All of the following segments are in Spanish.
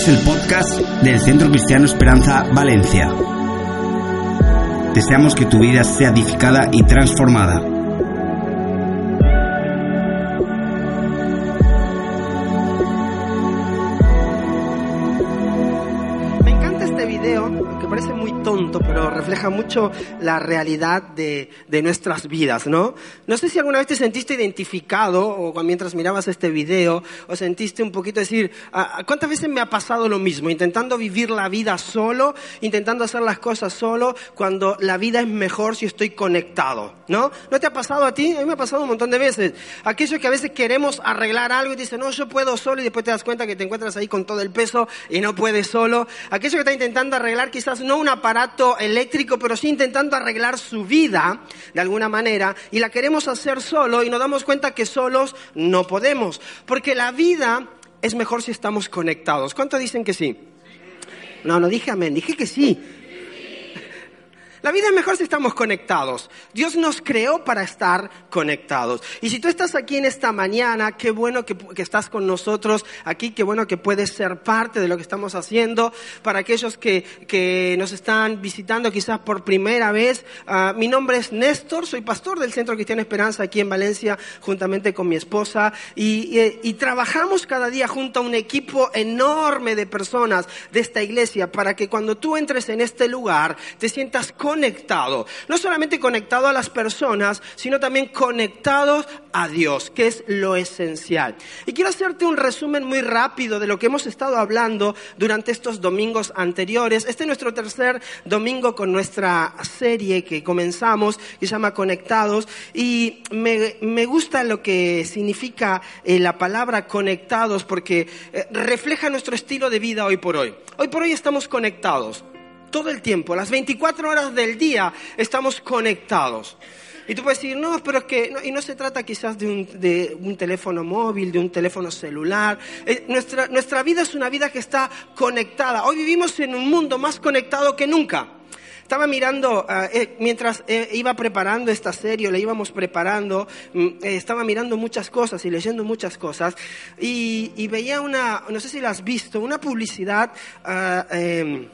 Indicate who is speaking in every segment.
Speaker 1: Escuchas el podcast del Centro Cristiano Esperanza Valencia. Deseamos que tu vida sea edificada y transformada.
Speaker 2: Pero refleja mucho la realidad de, de nuestras vidas, ¿no? No sé si alguna vez te sentiste identificado, o mientras mirabas este video, o sentiste un poquito decir, "Ah, ¿cuántas veces me ha pasado lo mismo? Intentando vivir la vida solo, intentando hacer las cosas solo, cuando la vida es mejor si estoy conectado, ¿no? ¿No te ha pasado a ti? A mí me ha pasado un montón de veces. Aquello que a veces queremos arreglar algo y dices, no, yo puedo solo, y después te das cuenta que te encuentras ahí con todo el peso y no puedes solo. Aquello que está intentando arreglar quizás no un aparato eléctrico, pero sí intentando arreglar su vida de alguna manera y la queremos hacer solo y nos damos cuenta que solos no podemos. Porque la vida es mejor si estamos conectados. ¿Cuántos dicen que sí? No, no dije amén, dije que sí. La vida es mejor si estamos conectados. Dios nos creó para estar conectados. Y si tú estás aquí en esta mañana, qué bueno que, que estás con nosotros aquí, qué bueno que puedes ser parte de lo que estamos haciendo. Para aquellos que, que nos están visitando quizás por primera vez, ah, mi nombre es Néstor, soy pastor del Centro Cristiano Esperanza aquí en Valencia, juntamente con mi esposa. Y, y- y trabajamos cada día junto a un equipo enorme de personas de esta iglesia para que cuando tú entres en este lugar te sientas conectado. No solamente conectado a las personas, sino también conectados a Dios, que es lo esencial. Y quiero hacerte un resumen muy rápido de lo que hemos estado hablando durante estos domingos anteriores. Este es nuestro tercer domingo con nuestra serie que comenzamos, que se llama Conectados. Y me, me gusta lo que significa eh, la palabra conectados porque eh, refleja nuestro estilo de vida hoy por hoy. Hoy por hoy estamos conectados todo el tiempo, las 24 horas del día estamos conectados. Y tú puedes decir, no, pero es que, no, y no se trata quizás de un, de un teléfono móvil, de un teléfono celular. Eh, nuestra, nuestra vida es una vida que está conectada. Hoy vivimos en un mundo más conectado que nunca. Estaba mirando, ah, eh, mientras eh, iba preparando esta serie, la íbamos preparando, mm, estaba mirando muchas cosas y leyendo muchas cosas, y, y veía una, no sé si la has visto, una publicidad, ah, em,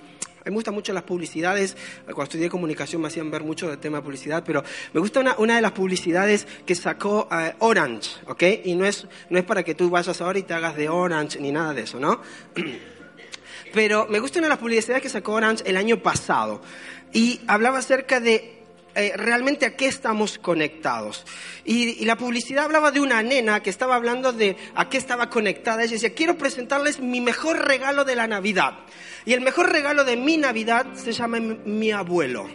Speaker 2: me gustan mucho las publicidades. Cuando estudié comunicación me hacían ver mucho del tema de publicidad, pero me gusta una, de las publicidades que sacó eh, Orange, ¿ok? Y no es, no es para que tú vayas ahora y te hagas de Orange ni nada de eso, ¿no? Pero me gusta una de las publicidades que sacó Orange el año pasado. Y hablaba acerca de eh, realmente a qué estamos conectados. Y, y la publicidad hablaba de una nena que estaba hablando de a qué estaba conectada. Ella decía, quiero presentarles mi mejor regalo de la Navidad. Y el mejor regalo de mi Navidad se llama mi, abuelo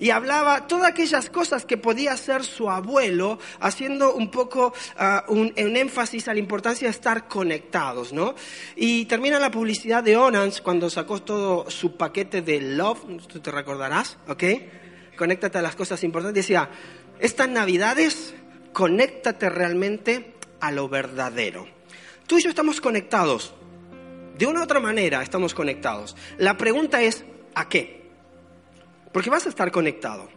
Speaker 2: y hablaba todas aquellas cosas que podía hacer su abuelo, haciendo un poco ah, un, un énfasis a la importancia de estar conectados, ¿no? Y termina la publicidad de Orange cuando sacó todo su paquete de Love, tú te recordarás, ¿ok? Conéctate a las cosas importantes. Decía, estas navidades, conéctate realmente a lo verdadero. Tú y yo estamos conectados. De una u otra manera estamos conectados. La pregunta es, ¿a qué? Porque vas a estar conectado.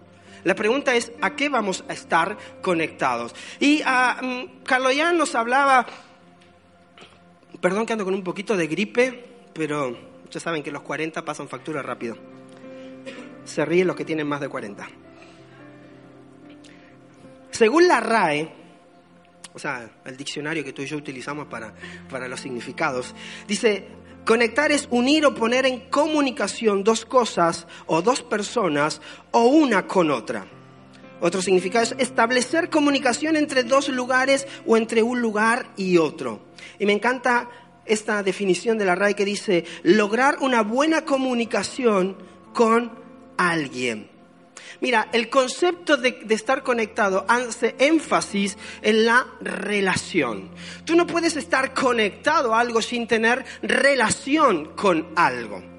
Speaker 2: La pregunta es, ¿a qué vamos a estar conectados? Y uh, Carloyan nos hablaba, perdón que ando con un poquito de gripe, pero ya saben que los 40 pasan factura rápido. Se ríen los que tienen más de 40. Según la RAE, o sea, el diccionario que tú y yo utilizamos para, para los significados, dice, conectar es unir o poner en comunicación dos cosas o dos personas o una con otra. Otro significado es establecer comunicación entre dos lugares o entre un lugar y otro. Y me encanta esta definición de la RAE que dice lograr una buena comunicación con alguien. Mira, el concepto de, estar conectado hace énfasis en la relación. Tú no puedes estar conectado a algo sin tener relación con algo.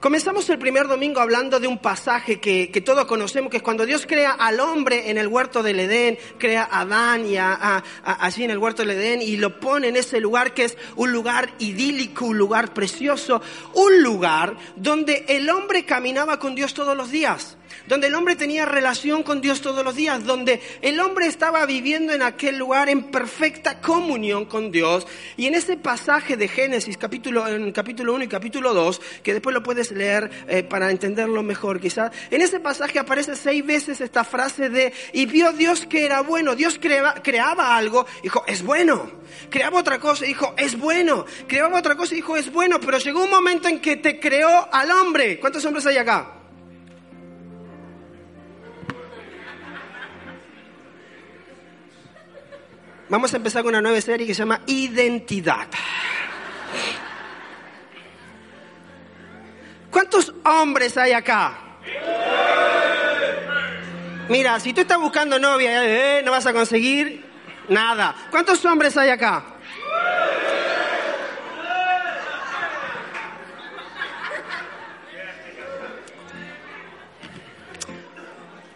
Speaker 2: Comenzamos el primer domingo hablando de un pasaje que, que, todos conocemos, que es cuando Dios crea al hombre en el huerto del Edén, crea a Adán y a, a, a, allí en el huerto del Edén y lo pone en ese lugar que es un lugar idílico, un lugar precioso, un lugar donde el hombre caminaba con Dios todos los días donde el hombre tenía relación con Dios todos los días, donde el hombre estaba viviendo en aquel lugar en perfecta comunión con Dios. Y en ese pasaje de Génesis, capítulo, en capítulo 1 y capítulo 2, que después lo puedes leer eh, para entenderlo mejor quizás, en ese pasaje aparece seis veces esta frase de, y vio Dios que era bueno, Dios creaba, creaba algo, dijo, es bueno, creaba otra cosa, dijo, es bueno, creaba otra cosa, dijo, es bueno, pero llegó un momento en que te creó al hombre. ¿Cuántos hombres hay acá? Vamos a empezar con una nueva serie que se llama Identidad. ¿Cuántos hombres hay acá? Mira, si tú estás buscando novia, eh, no vas a conseguir nada. ¿Cuántos hombres hay acá?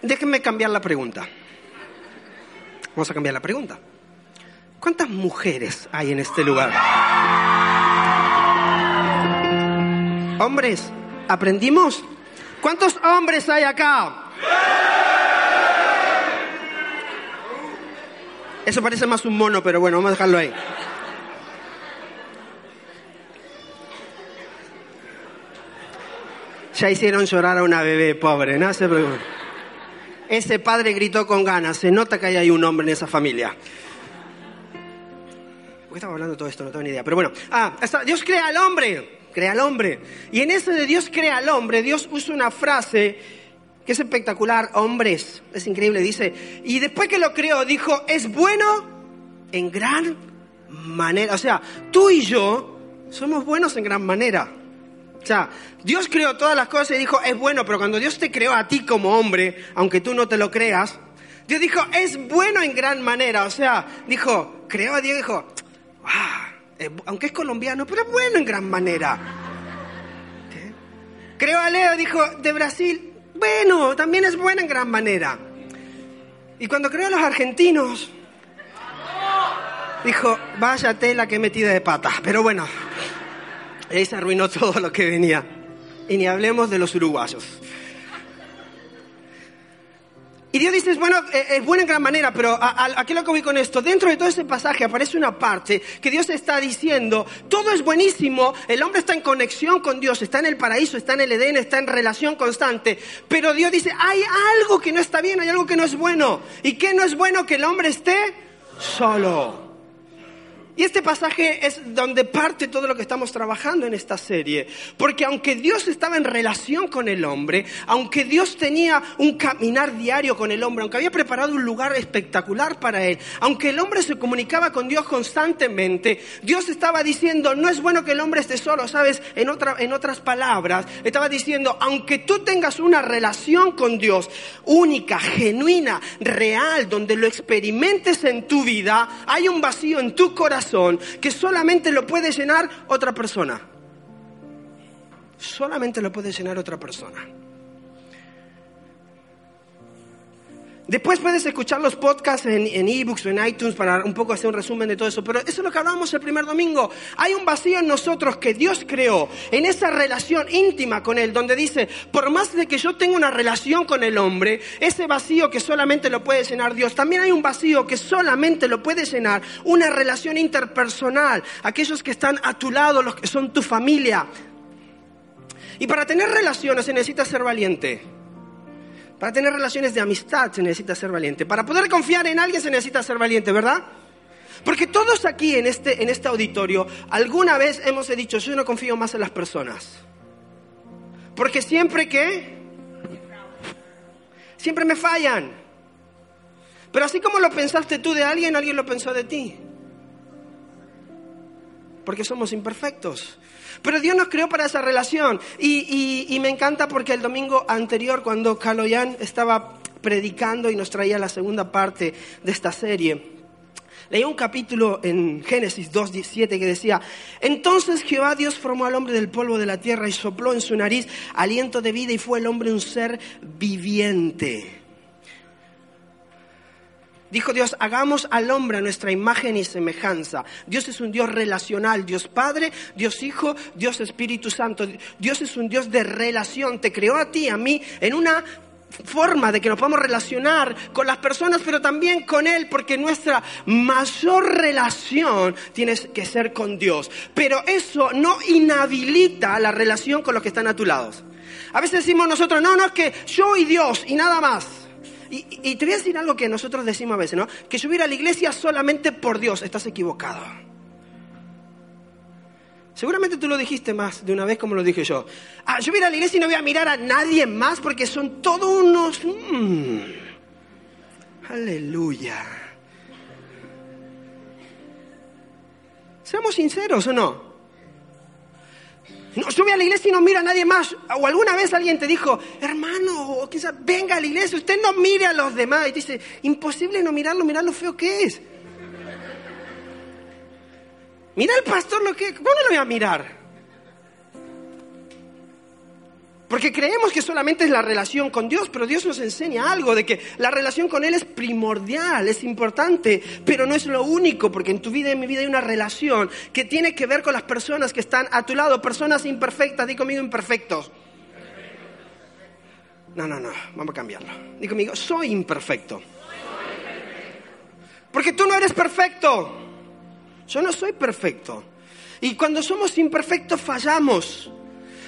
Speaker 2: Déjenme cambiar la pregunta. Vamos a cambiar la pregunta. ¿Cuántas mujeres hay en este lugar? Hombres, ¿aprendimos? ¿Cuántos hombres hay acá? Eso parece más un mono, pero bueno, vamos a dejarlo ahí. Ya hicieron llorar a una bebé pobre, no se. Ese padre gritó con ganas, se nota que hay un hombre en esa familia. ¿Por qué estaba hablando todo esto? No tengo ni idea. Pero bueno, ah, Dios crea al hombre, crea al hombre. Y en ese de Dios crea al hombre, Dios usa una frase que es espectacular, hombres, es increíble, dice, y después que lo creó, dijo, es bueno en gran manera. O sea, tú y yo somos buenos en gran manera. O sea, Dios creó todas las cosas y dijo, es bueno, pero cuando Dios te creó a ti como hombre, aunque tú no te lo creas, Dios dijo, es bueno en gran manera. O sea, dijo, creó a Dios dijo, ah, aunque es colombiano, pero es bueno en gran manera. Creó a Leo, dijo, de Brasil, bueno, también es bueno en gran manera. Y cuando creó a los argentinos, dijo, vaya tela que metida de pata. Pero bueno, ahí se arruinó todo lo que venía. Y ni hablemos de los uruguayos. Y Dios dice, bueno, eh, es bueno en gran manera, pero ¿a, qué lo que voy con esto? Dentro de todo ese pasaje aparece una parte que Dios está diciendo, todo es buenísimo, el hombre está en conexión con Dios, está en el paraíso, está en el Edén, está en relación constante, pero Dios dice, hay algo que no está bien, hay algo que no es bueno. ¿Y qué no es bueno que el hombre esté solo? Y este pasaje es donde parte todo lo que estamos trabajando en esta serie. Porque aunque Dios estaba en relación con el hombre, aunque Dios tenía un caminar diario con el hombre, aunque había preparado un lugar espectacular para él, aunque el hombre se comunicaba con Dios constantemente, Dios estaba diciendo, no es bueno que el hombre esté solo, ¿sabes? En, otra, en otras palabras, estaba diciendo, aunque tú tengas una relación con Dios única, genuina, real, donde lo experimentes en tu vida, hay un vacío en tu corazón que solamente lo puede llenar otra persona. Solamente lo puede llenar otra persona. Después puedes escuchar los podcasts en ebooks o en iTunes para un poco hacer un resumen de todo eso. Pero eso es lo que hablábamos el primer domingo. Hay un vacío en nosotros que Dios creó, en esa relación íntima con Él, donde dice, por más de que yo tenga una relación con el hombre, ese vacío que solamente lo puede llenar Dios, también hay un vacío que solamente lo puede llenar una relación interpersonal. Aquellos que están a tu lado, los que son tu familia. Y para tener relaciones se necesita ser valiente. Para tener relaciones de amistad se necesita ser valiente. Para poder confiar en alguien se necesita ser valiente, ¿verdad? Porque todos aquí en este, en este auditorio alguna vez hemos dicho, yo no confío más en las personas. Porque siempre que... Siempre me fallan. Pero así como lo pensaste tú de alguien, alguien lo pensó de ti. Porque somos imperfectos. Pero Dios nos creó para esa relación. Y, me encanta porque el domingo anterior, cuando Kaloyan estaba predicando y nos traía la segunda parte de esta serie, leí un capítulo en Génesis 2.17 que decía, entonces Jehová Dios formó al hombre del polvo de la tierra y sopló en su nariz aliento de vida y fue el hombre un ser viviente. Dijo Dios, hagamos al hombre nuestra imagen y semejanza. Dios es un Dios relacional, Dios Padre, Dios Hijo, Dios Espíritu Santo. Dios es un Dios de relación. Te creó a ti, a mí, en una forma de que nos podamos relacionar con las personas, pero también con Él, porque nuestra mayor relación tiene que ser con Dios. Pero eso no inhabilita la relación con los que están a tu lado. A veces decimos nosotros, no, no, es que yo y Dios y nada más. Y, te voy a decir algo que nosotros decimos a veces, ¿no? Que yo voy a la iglesia solamente por Dios. Estás equivocado. Seguramente tú lo dijiste más de una vez como lo dije yo. Ah, yo voy a ir a la iglesia y no voy a mirar a nadie más porque son todos unos... Mm, aleluya. Seamos sinceros o no. No, voy a la iglesia y no miro a nadie más. O alguna vez alguien te dijo, hermano, o quizás venga a la iglesia, usted no mire a los demás. Y te dice, imposible no mirarlo, mirar lo feo que es. Mira el pastor lo que... ¿Cómo no lo voy a mirar? Porque creemos que solamente es la relación con Dios, pero Dios nos enseña algo de que la relación con Él es primordial, es importante, pero no es lo único, porque en tu vida y en mi vida hay una relación que tiene que ver con las personas que están a tu lado, personas imperfectas, di conmigo imperfectos. No, no, no, vamos a cambiarlo. Di conmigo, soy imperfecto. Porque tú no eres perfecto. Yo no soy perfecto. Y cuando somos imperfectos fallamos.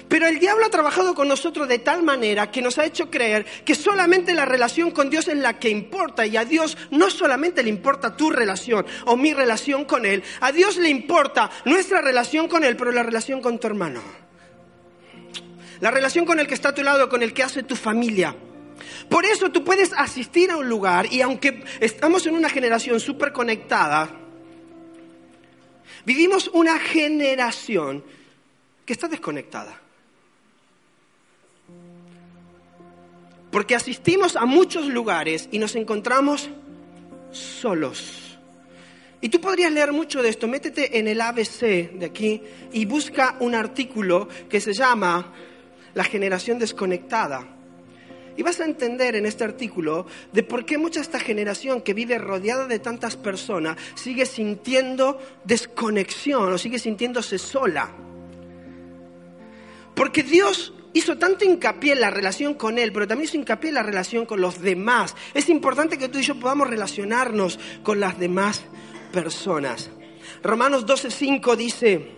Speaker 2: Pero el diablo ha trabajado con nosotros de tal manera que nos ha hecho creer que solamente la relación con Dios es la que importa y a Dios no solamente le importa tu relación o mi relación con Él, a Dios le importa nuestra relación con Él, pero la relación con tu hermano. La relación con el que está a tu lado, con el que hace tu familia. Por eso tú puedes asistir a un lugar y aunque estamos en una generación súper conectada, Vivimos una generación que está desconectada. Porque asistimos a muchos lugares y nos encontramos solos. Y tú podrías leer mucho de esto. Métete en el ABC de aquí y busca un artículo que se llama La generación desconectada. Y vas a entender en este artículo de por qué mucha esta generación que vive rodeada de tantas personas sigue sintiendo desconexión o sigue sintiéndose sola. Porque Dios hizo tanto hincapié en la relación con Él, pero también hizo hincapié en la relación con los demás. Es importante que tú y yo podamos relacionarnos con las demás personas. Romanos 12:5 dice,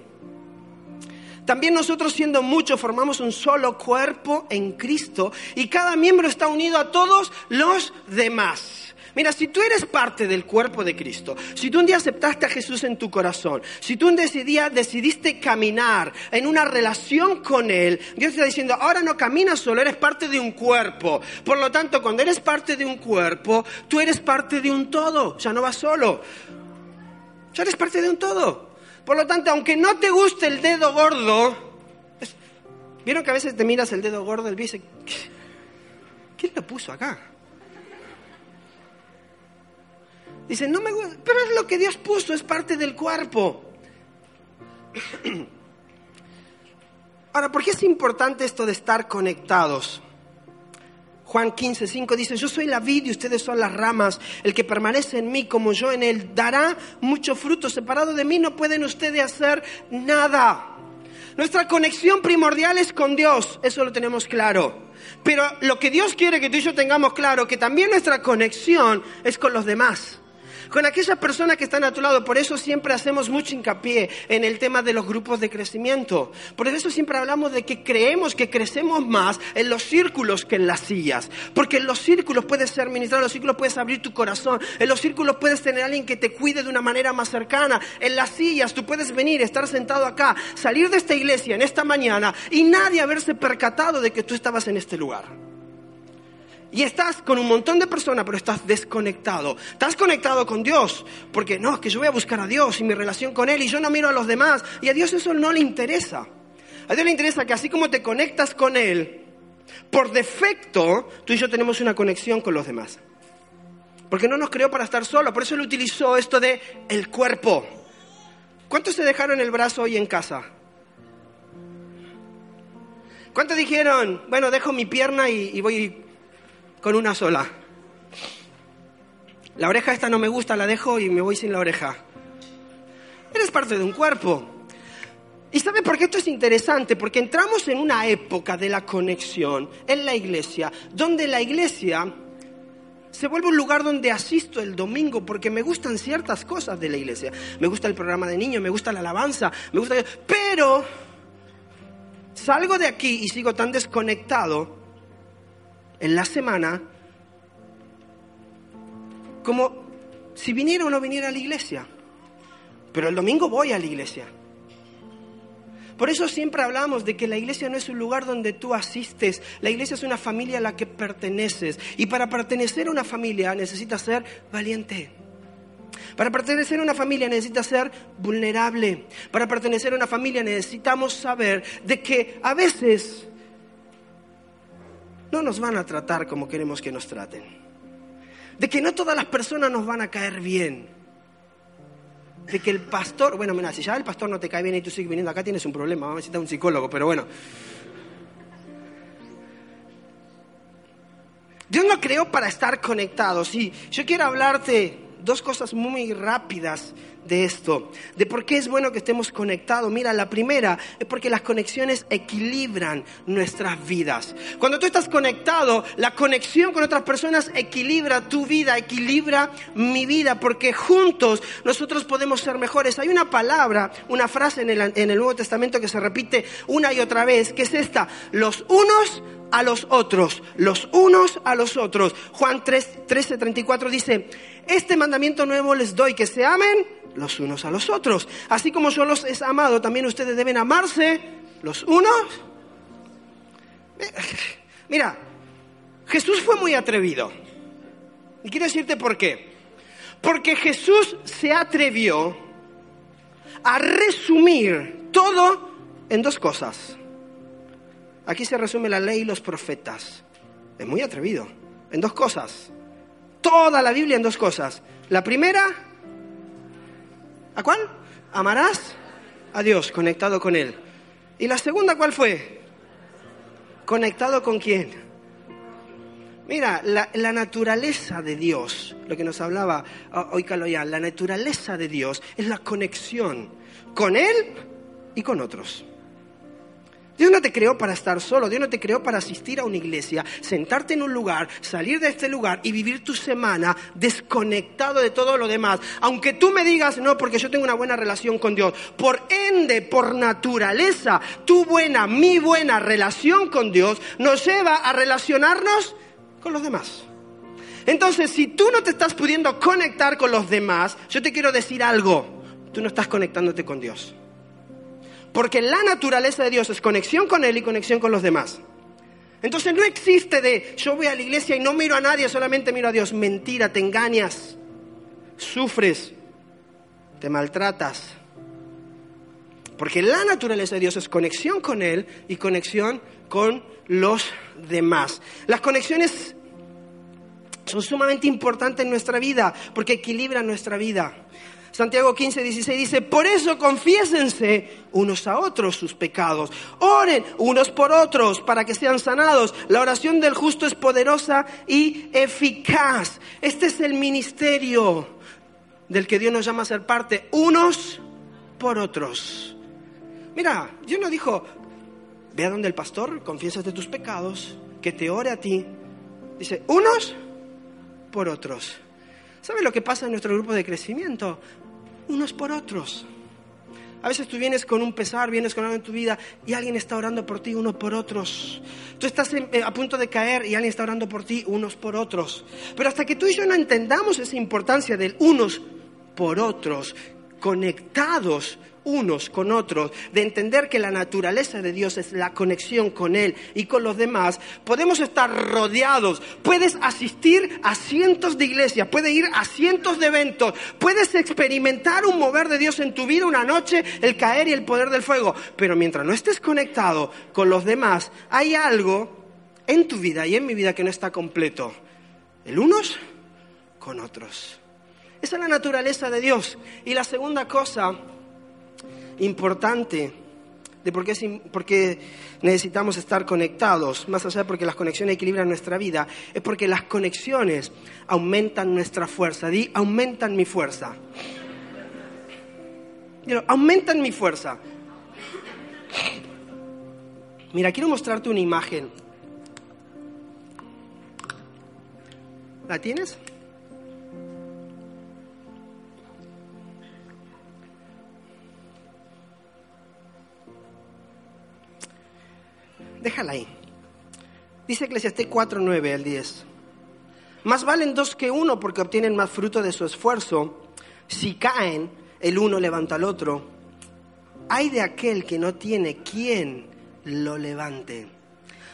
Speaker 2: también nosotros siendo muchos formamos un solo cuerpo en Cristo y cada miembro está unido a todos los demás. Mira, si tú eres parte del cuerpo de Cristo, si tú un día aceptaste a Jesús en tu corazón, si tú un día decidiste caminar en una relación con Él, Dios te está diciendo, ahora no caminas solo, eres parte de un cuerpo. Por lo tanto, cuando eres parte de un cuerpo, tú eres parte de un todo, ya no vas solo. Ya eres parte de un todo. Por lo tanto, aunque no te guste el dedo gordo, ¿vieron que a veces te miras el dedo gordo, el dice, ¿quién lo puso acá? Dice, no me gusta, pero es lo que Dios puso, es parte del cuerpo. Ahora, ¿por qué es importante esto de estar conectados? Juan 15, 5 dice, yo soy la vid y ustedes son las ramas. El que permanece en mí como yo en él dará mucho fruto. Separado de mí no pueden ustedes hacer nada. Nuestra conexión primordial es con Dios, eso lo tenemos claro. Pero lo que Dios quiere que tú y yo tengamos claro, que también nuestra conexión es con los demás con aquellas personas que están a tu lado. Por eso siempre hacemos mucho hincapié en el tema de los grupos de crecimiento. Por eso siempre hablamos de que creemos que crecemos más en los círculos que en las sillas. Porque en los círculos puedes ser ministrado, en los círculos puedes abrir tu corazón, en los círculos puedes tener a alguien que te cuide de una manera más cercana. En las sillas tú puedes venir, estar sentado acá, salir de esta iglesia en esta mañana y nadie haberse percatado de que tú estabas en este lugar. Y estás con un montón de personas, pero estás desconectado. Estás conectado con Dios, porque no, es que yo voy a buscar a Dios y mi relación con Él y yo no miro a los demás. Y a Dios eso no le interesa. A Dios le interesa que así como te conectas con Él, por defecto, tú y yo tenemos una conexión con los demás. Porque no nos creó para estar solos, por eso Él utilizó esto de el cuerpo. ¿Cuántos se dejaron el brazo hoy en casa? ¿Cuántos dijeron, bueno, dejo mi pierna y, y voy con una sola. La oreja esta no me gusta, la dejo y me voy sin la oreja. Eres parte de un cuerpo. ¿Y sabe por qué esto es interesante? Porque entramos en una época de la conexión en la iglesia, donde la iglesia se vuelve un lugar donde asisto el domingo porque me gustan ciertas cosas de la iglesia. Me gusta el programa de niños, me gusta la alabanza, me gusta... Pero salgo de aquí y sigo tan desconectado en la semana como si viniera o no viniera a la iglesia. Pero el domingo voy a la iglesia. Por eso siempre hablamos de que la iglesia no es un lugar donde tú asistes, la iglesia es una familia a la que perteneces. Y para pertenecer a una familia necesitas ser valiente. Para pertenecer a una familia necesitas ser vulnerable. Para pertenecer a una familia necesitamos saber de que a veces no nos van a tratar como queremos que nos traten. De que no todas las personas nos van a caer bien de que el pastor, bueno, mira, si ya el pastor no te cae bien y tú sigues viniendo acá, tienes un problema, vamos a necesitar un psicólogo, pero bueno. Dios no creó para estar conectados. Sí, yo quiero hablarte dos cosas muy rápidas de esto, de por qué es bueno que estemos conectados. Mira, la primera es porque las conexiones equilibran nuestras vidas. Cuando tú estás conectado, la conexión con otras personas equilibra tu vida, equilibra mi vida, porque juntos nosotros podemos ser mejores. Hay una palabra, una frase en el, en el Nuevo Testamento que se repite una y otra vez, que es esta, los unos a los otros, los unos a los otros. Juan 3, 13, 34 dice, este mandamiento nuevo les doy, que se amen los unos a los otros. Así como yo los he amado, también ustedes deben amarse los unos. Mira, Jesús fue muy atrevido. Y quiero decirte por qué. Porque Jesús se atrevió a resumir todo en dos cosas. Aquí se resume la ley y los profetas. Es muy atrevido. En dos cosas. Toda la Biblia en dos cosas. La primera, ¿a cuál? Amarás a Dios, conectado con Él. ¿Y la segunda cuál fue? ¿Conectado con quién? Mira, la, naturaleza de Dios, lo que nos hablaba hoy Caloyán, la naturaleza de Dios es la conexión con Él y con otros. Dios no te creó para estar solo, Dios no te creó para asistir a una iglesia, sentarte en un lugar, salir de este lugar y vivir tu semana desconectado de todo lo demás. Aunque tú me digas, no, porque yo tengo una buena relación con Dios. Por ende, por naturaleza, tu buena, mi buena relación con Dios nos lleva a relacionarnos con los demás. Entonces, si tú no te estás pudiendo conectar con los demás, yo te quiero decir algo, tú no estás conectándote con Dios. Porque la naturaleza de Dios es conexión con Él y conexión con los demás. Entonces no existe de yo voy a la iglesia y no miro a nadie, solamente miro a Dios. Mentira, te engañas, sufres, te maltratas. Porque la naturaleza de Dios es conexión con Él y conexión con los demás. Las conexiones son sumamente importantes en nuestra vida porque equilibran nuestra vida. Santiago 15, 16 dice, por eso confiésense unos a otros sus pecados, oren unos por otros para que sean sanados. La oración del justo es poderosa y eficaz. Este es el ministerio del que Dios nos llama a ser parte, unos por otros. Mira, Dios no dijo, ve a donde el pastor, de tus pecados, que te ore a ti. Dice, unos por otros. ¿Sabe lo que pasa en nuestro grupo de crecimiento? Unos por otros. A veces tú vienes con un pesar, vienes con algo en tu vida y alguien está orando por ti uno por otros. Tú estás eh, a punto de caer y alguien está orando por ti unos por otros. Pero hasta que tú y yo no entendamos esa importancia del unos por otros, conectados unos con otros, de entender que la naturaleza de Dios es la conexión con Él y con los demás, podemos estar rodeados. Puedes asistir a cientos de iglesias, puedes ir a cientos de eventos, puedes experimentar un mover de Dios en tu vida una noche, el caer y el poder del fuego. Pero mientras no estés conectado con los demás, hay algo en tu vida y en mi vida que no está completo. El unos con otros. Esa es la naturaleza de Dios. Y la segunda cosa importante de por qué, necesitamos estar conectados, más allá de porque las conexiones equilibran nuestra vida, es porque las conexiones aumentan nuestra fuerza. Di, aumentan mi fuerza. aumentan mi fuerza. Mira, quiero mostrarte una imagen. ¿La tienes? Déjala ahí. Dice Eclesiastés 4, 9 al 10. Más valen dos que uno porque obtienen más fruto de su esfuerzo. Si caen, el uno levanta al otro. Hay de aquel que no tiene quien lo levante.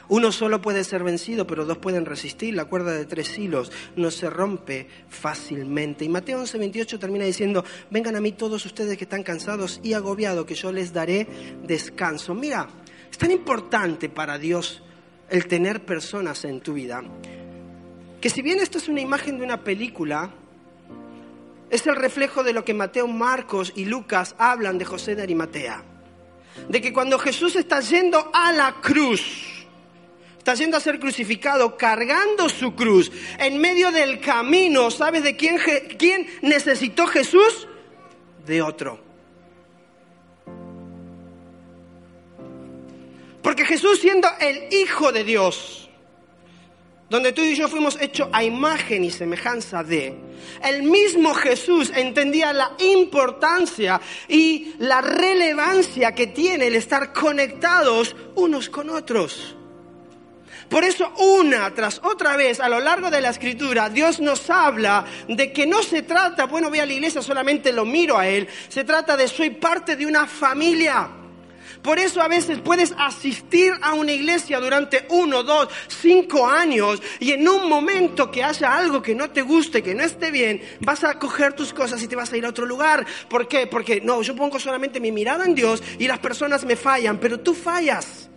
Speaker 2: Uno solo puede ser vencido, pero dos pueden resistir. La cuerda de tres hilos no se rompe fácilmente. Y Mateo 11, 28 termina diciendo, vengan a mí todos ustedes que están cansados y agobiados, que yo les daré descanso. Mira, es tan importante para Dios el tener personas en tu vida, que si bien esto es una imagen de una película, es el reflejo de lo que Mateo, Marcos y Lucas hablan de José de Arimatea. De que cuando Jesús está yendo a la cruz, está yendo a ser crucificado, cargando su cruz, en medio del camino, ¿sabes de quién, quién necesitó Jesús? De otro. Porque Jesús siendo el Hijo de Dios, donde tú y yo fuimos hechos a imagen y semejanza de, el mismo Jesús entendía la importancia y la relevancia que tiene el estar conectados unos con otros. Por eso una tras otra vez a lo largo de la escritura Dios nos habla de que no se trata, bueno, voy a la iglesia, solamente lo miro a Él, se trata de soy parte de una familia. Por eso a veces puedes asistir a una iglesia durante uno, dos, cinco años y en un momento que haya algo que no te guste, que no esté bien, vas a coger tus cosas y te vas a ir a otro lugar. ¿Por qué? Porque no, yo pongo solamente mi mirada en Dios y las personas me fallan, pero tú fallas.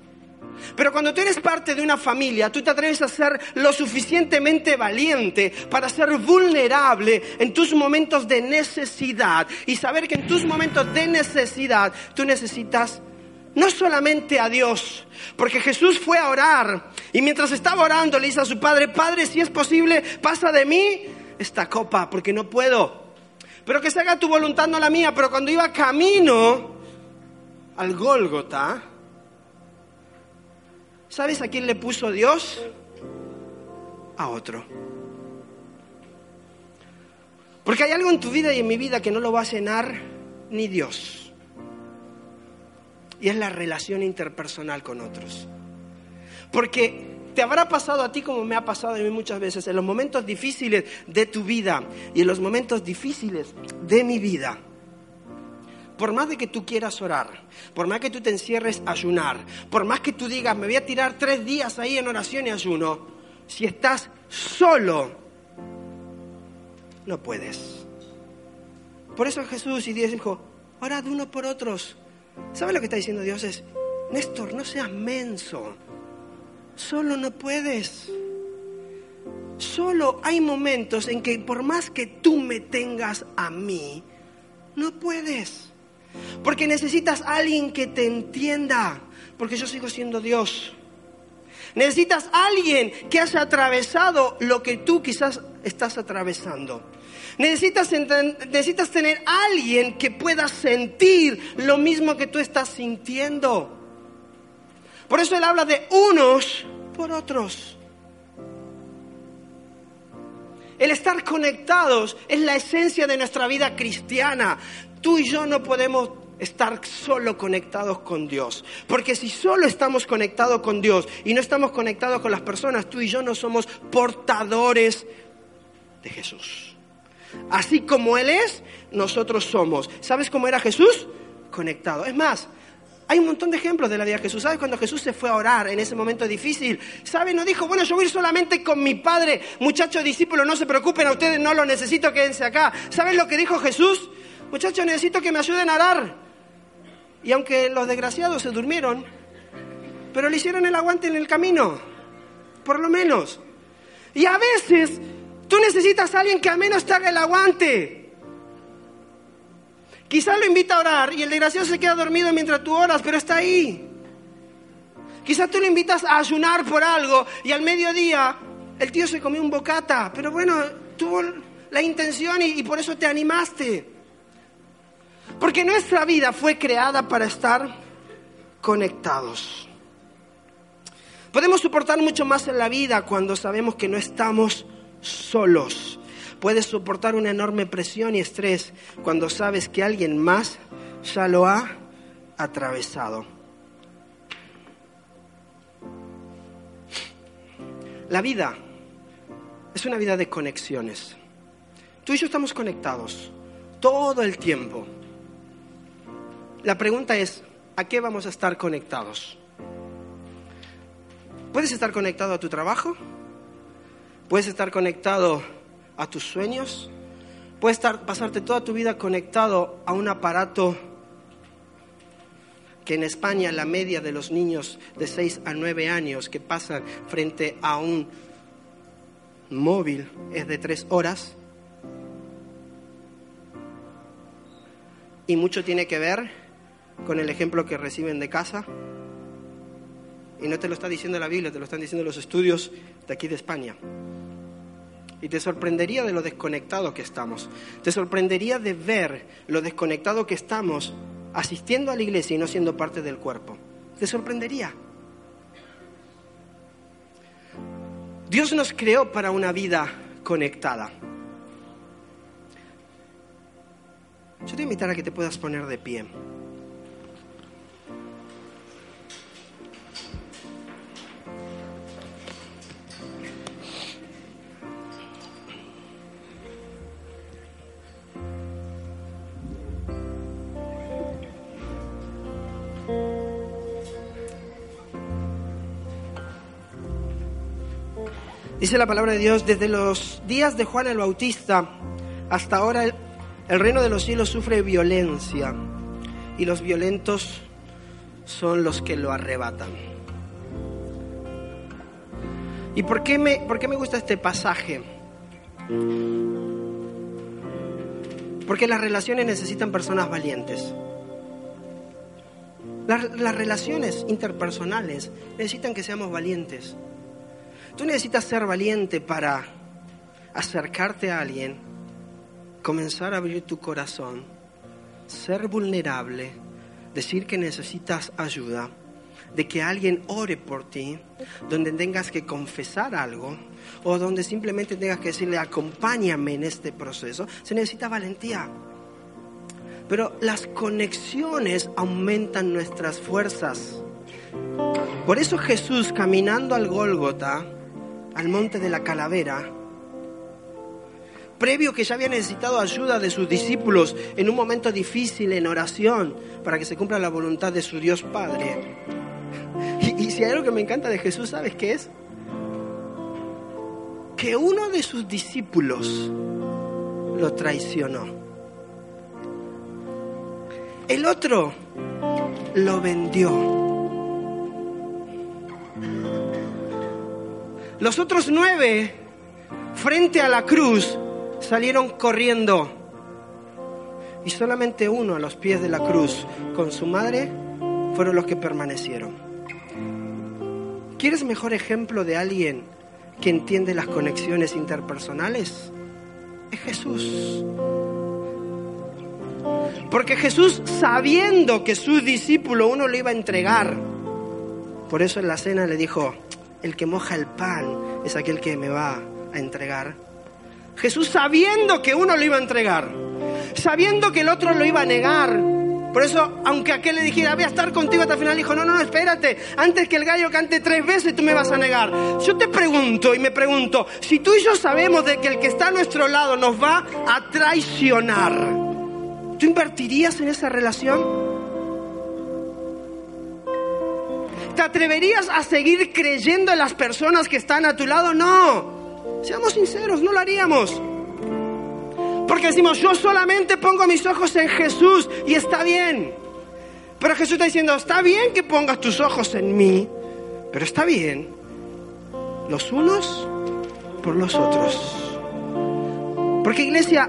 Speaker 2: Pero cuando tú eres parte de una familia, tú te atreves a ser lo suficientemente valiente para ser vulnerable en tus momentos de necesidad y saber que en tus momentos de necesidad tú necesitas no solamente a Dios, porque Jesús fue a orar y mientras estaba orando le dice a su padre, Padre, si es posible, pasa de mí esta copa, porque no puedo. Pero que se haga tu voluntad, no la mía. Pero cuando iba camino al Gólgota, ¿Sabes a quién le puso Dios? A otro. Porque hay algo en tu vida y en mi vida que no lo va a llenar ni Dios. Y es la relación interpersonal con otros. Porque te habrá pasado a ti como me ha pasado a mí muchas veces, en los momentos difíciles de tu vida y en los momentos difíciles de mi vida por más de que tú quieras orar, por más que tú te encierres a ayunar, por más que tú digas, me voy a tirar tres días ahí en oración y ayuno, si estás solo, no puedes. Por eso Jesús y Dios dijo, orad uno por otros. ¿Sabe lo que está diciendo Dios? Es, Néstor, no seas menso. Solo no puedes. Solo hay momentos en que por más que tú me tengas a mí, no puedes. Porque necesitas a alguien que te entienda, porque yo sigo siendo Dios. Necesitas alguien que haya atravesado lo que tú quizás estás atravesando. Necesitas, necesitas tener alguien que pueda sentir lo mismo que tú estás sintiendo. Por eso él habla de unos por otros. El estar conectados es la esencia de nuestra vida cristiana. Tú y yo no podemos estar solo conectados con Dios. Porque si solo estamos conectados con Dios y no estamos conectados con las personas, tú y yo no somos portadores de Jesús. Así como Él es, nosotros somos. ¿Sabes cómo era Jesús? Conectado. Es más, hay un montón de ejemplos de la vida de Jesús. ¿Sabes cuando Jesús se fue a orar en ese momento difícil? ¿Sabes? No dijo, bueno, yo voy a ir solamente con mi padre. Muchachos discípulos, no se preocupen, a ustedes no lo necesito, quédense acá. ¿Sabes lo que dijo Jesús? Muchachos, necesito que me ayuden a orar. Y aunque los desgraciados se durmieron, pero le hicieron el aguante en el camino, por lo menos. Y a veces tú necesitas a alguien que al menos te haga el aguante. Quizás lo invita a orar y el desgraciado se queda dormido mientras tú oras, pero está ahí. Quizás tú le invitas a ayunar por algo y al mediodía el tío se comió un bocata, pero bueno, tuvo la intención y por eso te animaste. Porque nuestra vida fue creada para estar conectados. Podemos soportar mucho más en la vida cuando sabemos que no estamos solos. Puedes soportar una enorme presión y estrés cuando sabes que alguien más ya lo ha atravesado. La vida es una vida de conexiones. Tú y yo estamos conectados todo el tiempo. La pregunta es, ¿a qué vamos a estar conectados? ¿Puedes estar conectado a tu trabajo? ¿Puedes estar conectado a tus sueños? ¿Puedes estar, pasarte toda tu vida conectado a un aparato que en España la media de los niños de 6 a 9 años que pasan frente a un móvil es de 3 horas? Y mucho tiene que ver con el ejemplo que reciben de casa. Y no te lo está diciendo la Biblia, te lo están diciendo los estudios de aquí de España. Y te sorprendería de lo desconectado que estamos. Te sorprendería de ver lo desconectado que estamos asistiendo a la iglesia y no siendo parte del cuerpo. Te sorprendería. Dios nos creó para una vida conectada. Yo te voy a invitar a que te puedas poner de pie. Dice la palabra de Dios, desde los días de Juan el Bautista hasta ahora el reino de los cielos sufre violencia y los violentos son los que lo arrebatan. ¿Y por qué me, por qué me gusta este pasaje? Porque las relaciones necesitan personas valientes. Las, las, relaciones interpersonales necesitan que seamos valientes. Tú necesitas ser valiente para acercarte a alguien comenzar a abrir tu corazón, ser vulnerable, decir que necesitas ayuda, de que alguien ore por ti, donde tengas que confesar algo o donde simplemente tengas que decirle acompáñame en este proceso, se necesita valentía. Pero las conexiones aumentan nuestras fuerzas. Por eso Jesús caminando al Gólgota, al monte de la calavera, previo que ya había necesitado ayuda de sus discípulos en un momento difícil en oración para que se cumpla la voluntad de su Dios Padre. Y, si hay algo que me encanta de Jesús, ¿sabes qué es? Que uno de sus discípulos lo traicionó. El otro lo vendió. Los otros nueve, frente a la cruz, salieron corriendo y solamente uno a los pies de la cruz con su madre fueron los que permanecieron. ¿Quieres mejor ejemplo de alguien que entiende las conexiones interpersonales? Es Jesús. Porque Jesús, sabiendo que su discípulo uno lo iba a entregar, por eso en la cena le dijo, el que moja el pan es aquel que me va a entregar. Jesús sabiendo que uno lo iba a entregar, sabiendo que el otro lo iba a negar. Por eso, aunque aquel le dijera, voy a estar contigo hasta el final, dijo, no, no, no, espérate, antes que el gallo cante tres veces tú me vas a negar. Yo te pregunto y me pregunto, si tú y yo sabemos de que el que está a nuestro lado nos va a traicionar, ¿tú invertirías en esa relación? ¿Te atreverías a seguir creyendo en las personas que están a tu lado? No. Seamos sinceros, no lo haríamos. Porque decimos, yo solamente pongo mis ojos en Jesús y está bien. Pero Jesús está diciendo, está bien que pongas tus ojos en mí, pero está bien los unos por los otros. Porque iglesia,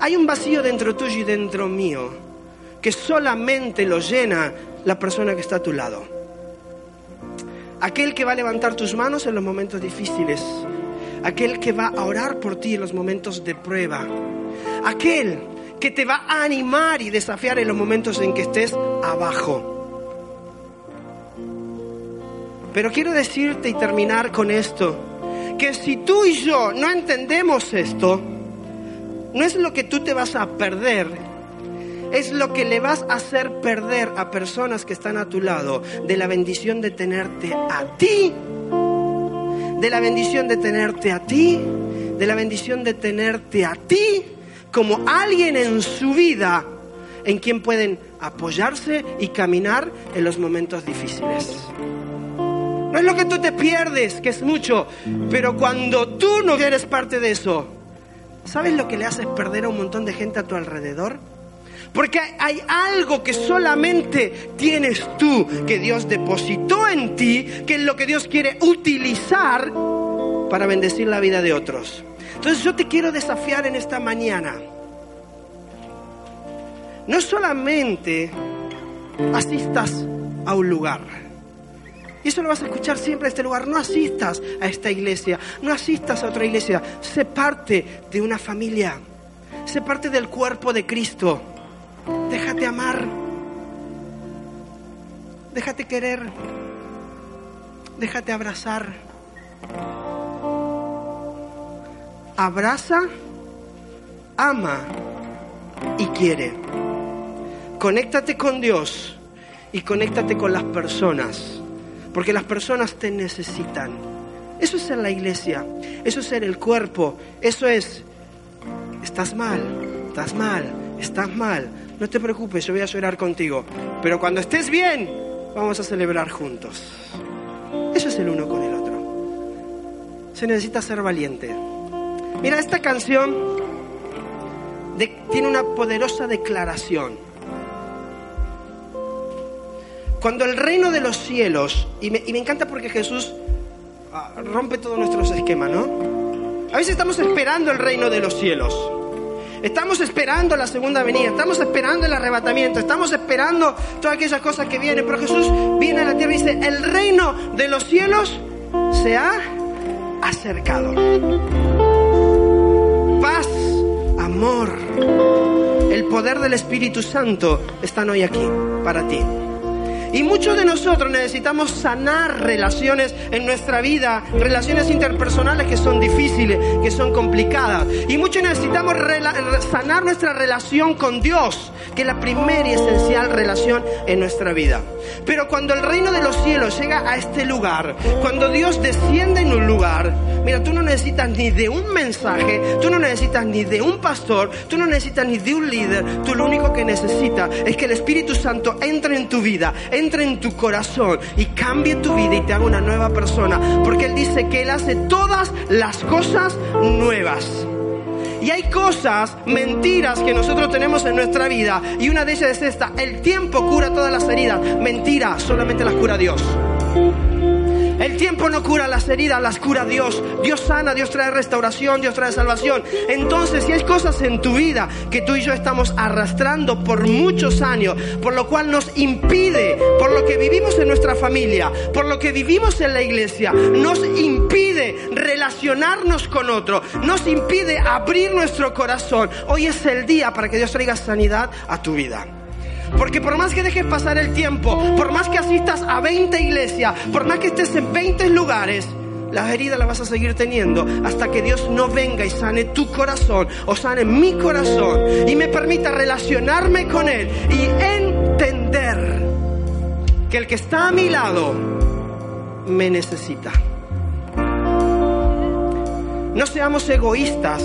Speaker 2: hay un vacío dentro tuyo y dentro mío que solamente lo llena la persona que está a tu lado. Aquel que va a levantar tus manos en los momentos difíciles, aquel que va a orar por ti en los momentos de prueba, aquel que te va a animar y desafiar en los momentos en que estés abajo. Pero quiero decirte y terminar con esto, que si tú y yo no entendemos esto, no es lo que tú te vas a perder, es lo que le vas a hacer perder a personas que están a tu lado de la bendición de tenerte a ti, de la bendición de tenerte a ti, de la bendición de tenerte a ti como alguien en su vida en quien pueden apoyarse y caminar en los momentos difíciles. No es lo que tú te pierdes, que es mucho, pero cuando tú no eres parte de eso, ¿sabes lo que le haces perder a un montón de gente a tu alrededor? Porque hay algo que solamente tienes tú, que Dios depositó en ti, que es lo que Dios quiere utilizar para bendecir la vida de otros. Entonces yo te quiero desafiar en esta mañana. No solamente asistas a un lugar. Y eso lo vas a escuchar siempre a este lugar. No asistas a esta iglesia, no asistas a otra iglesia. Sé parte de una familia. Sé parte del cuerpo de Cristo. Déjate amar. Déjate querer. Déjate abrazar. Abraza, ama y quiere. Conéctate con Dios y conéctate con las personas, porque las personas te necesitan. Eso es ser la iglesia, eso es ser el cuerpo, eso es, estás mal, estás mal, estás mal, no te preocupes, yo voy a llorar contigo. Pero cuando estés bien, vamos a celebrar juntos. Eso es el uno con el otro. Se necesita ser valiente. Mira, esta canción tiene una poderosa declaración. Cuando el reino de los cielos, y me, y me encanta porque Jesús ah, rompe todos nuestros esquemas, ¿no? A veces estamos esperando el reino de los cielos. Estamos esperando la segunda venida, estamos esperando el arrebatamiento, estamos esperando todas aquellas cosas que vienen. Pero Jesús viene a la tierra y dice, el reino de los cielos se ha acercado. Paz, amor, el poder del Espíritu Santo están hoy aquí para ti. Y muchos de nosotros necesitamos sanar relaciones en nuestra vida, relaciones interpersonales que son difíciles, que son complicadas. Y muchos necesitamos sanar nuestra relación con Dios, que es la primera y esencial relación en nuestra vida. Pero cuando el reino de los cielos llega a este lugar, cuando Dios desciende en un lugar, mira, tú no necesitas ni de un mensaje, tú no necesitas ni de un pastor, tú no necesitas ni de un líder, tú lo único que necesitas es que el Espíritu Santo entre en tu vida, entre en tu corazón y cambie tu vida y te haga una nueva persona. Porque Él dice que Él hace todas las cosas nuevas. Y hay cosas, mentiras que nosotros tenemos en nuestra vida. Y una de ellas es esta. El tiempo cura todas las heridas. Mentira, solamente las cura Dios. El tiempo no cura las heridas, las cura Dios. Dios sana, Dios trae restauración, Dios trae salvación. Entonces, si hay cosas en tu vida que tú y yo estamos arrastrando por muchos años, por lo cual nos impide, por lo que vivimos en nuestra familia, por lo que vivimos en la iglesia, nos impide relacionarnos con otro, nos impide abrir nuestro corazón. Hoy es el día para que Dios traiga sanidad a tu vida. Porque por más que dejes pasar el tiempo, por más que asistas a 20 iglesias, por más que estés en 20 lugares, las heridas las vas a seguir teniendo hasta que Dios no venga y sane tu corazón o sane mi corazón y me permita relacionarme con Él y entender que el que está a mi lado me necesita. No seamos egoístas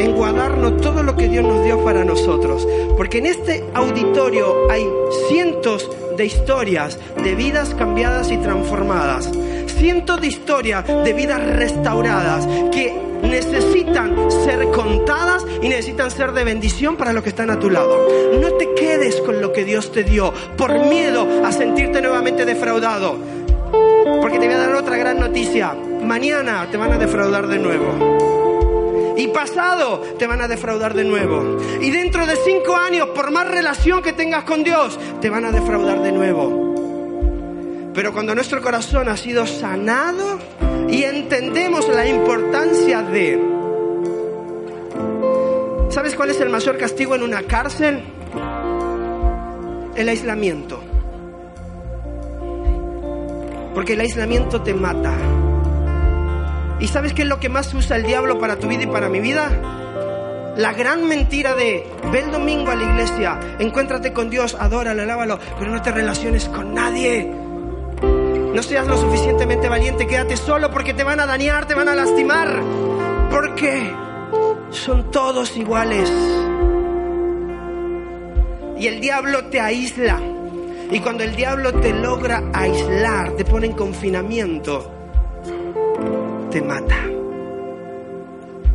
Speaker 2: en guardarnos todo lo que Dios nos dio para nosotros. Porque en este auditorio hay cientos de historias de vidas cambiadas y transformadas. Cientos de historias de vidas restauradas que necesitan ser contadas y necesitan ser de bendición para los que están a tu lado. No te quedes con lo que Dios te dio por miedo a sentirte nuevamente defraudado. Porque te voy a dar otra gran noticia. Mañana te van a defraudar de nuevo. Y pasado te van a defraudar de nuevo. Y dentro de cinco años, por más relación que tengas con Dios, te van a defraudar de nuevo. Pero cuando nuestro corazón ha sido sanado y entendemos la importancia de... ¿Sabes cuál es el mayor castigo en una cárcel? El aislamiento. Porque el aislamiento te mata. ¿Y sabes qué es lo que más usa el diablo para tu vida y para mi vida? La gran mentira de ve el domingo a la iglesia, encuéntrate con Dios, adóralo, alábalo, pero no te relaciones con nadie. No seas lo suficientemente valiente, quédate solo porque te van a dañar, te van a lastimar. Porque son todos iguales. Y el diablo te aísla. Y cuando el diablo te logra aislar, te pone en confinamiento, te mata.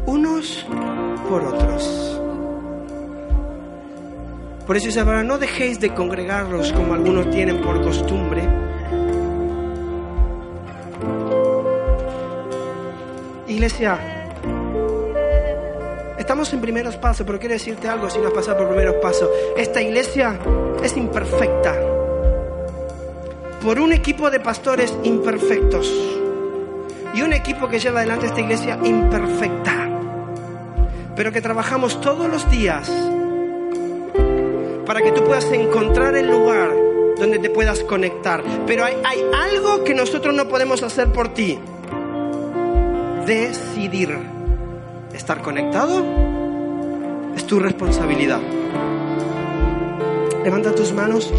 Speaker 2: Unos por otros. Por eso dice no dejéis de congregarlos como algunos tienen por costumbre. Iglesia, estamos en primeros pasos, pero quiero decirte algo si no has pasado por primeros pasos. Esta iglesia es imperfecta por un equipo de pastores imperfectos y un equipo que lleva adelante esta iglesia imperfecta, pero que trabajamos todos los días para que tú puedas encontrar el lugar donde te puedas conectar. Pero hay, algo que nosotros no podemos hacer por ti. Decidir estar conectado es tu responsabilidad. Levanta tus manos.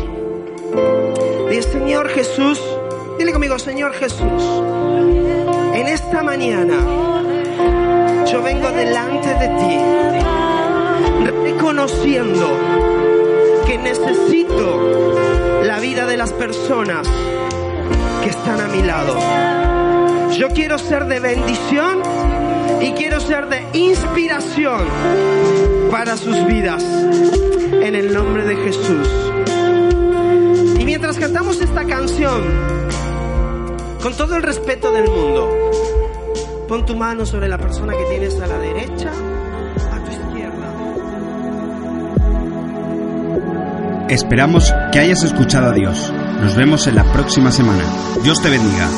Speaker 2: Dile, Señor Jesús, dile conmigo, Señor Jesús, en esta mañana yo vengo delante de ti reconociendo que necesito la vida de las personas que están a mi lado. Yo quiero ser de bendición y quiero ser de inspiración para sus vidas. En el nombre de Jesús mientras cantamos esta canción, con todo el respeto del mundo, pon tu mano sobre la persona que tienes a la derecha, a tu izquierda.
Speaker 1: Esperamos que hayas escuchado a Dios. Nos vemos en la próxima semana. Dios te bendiga.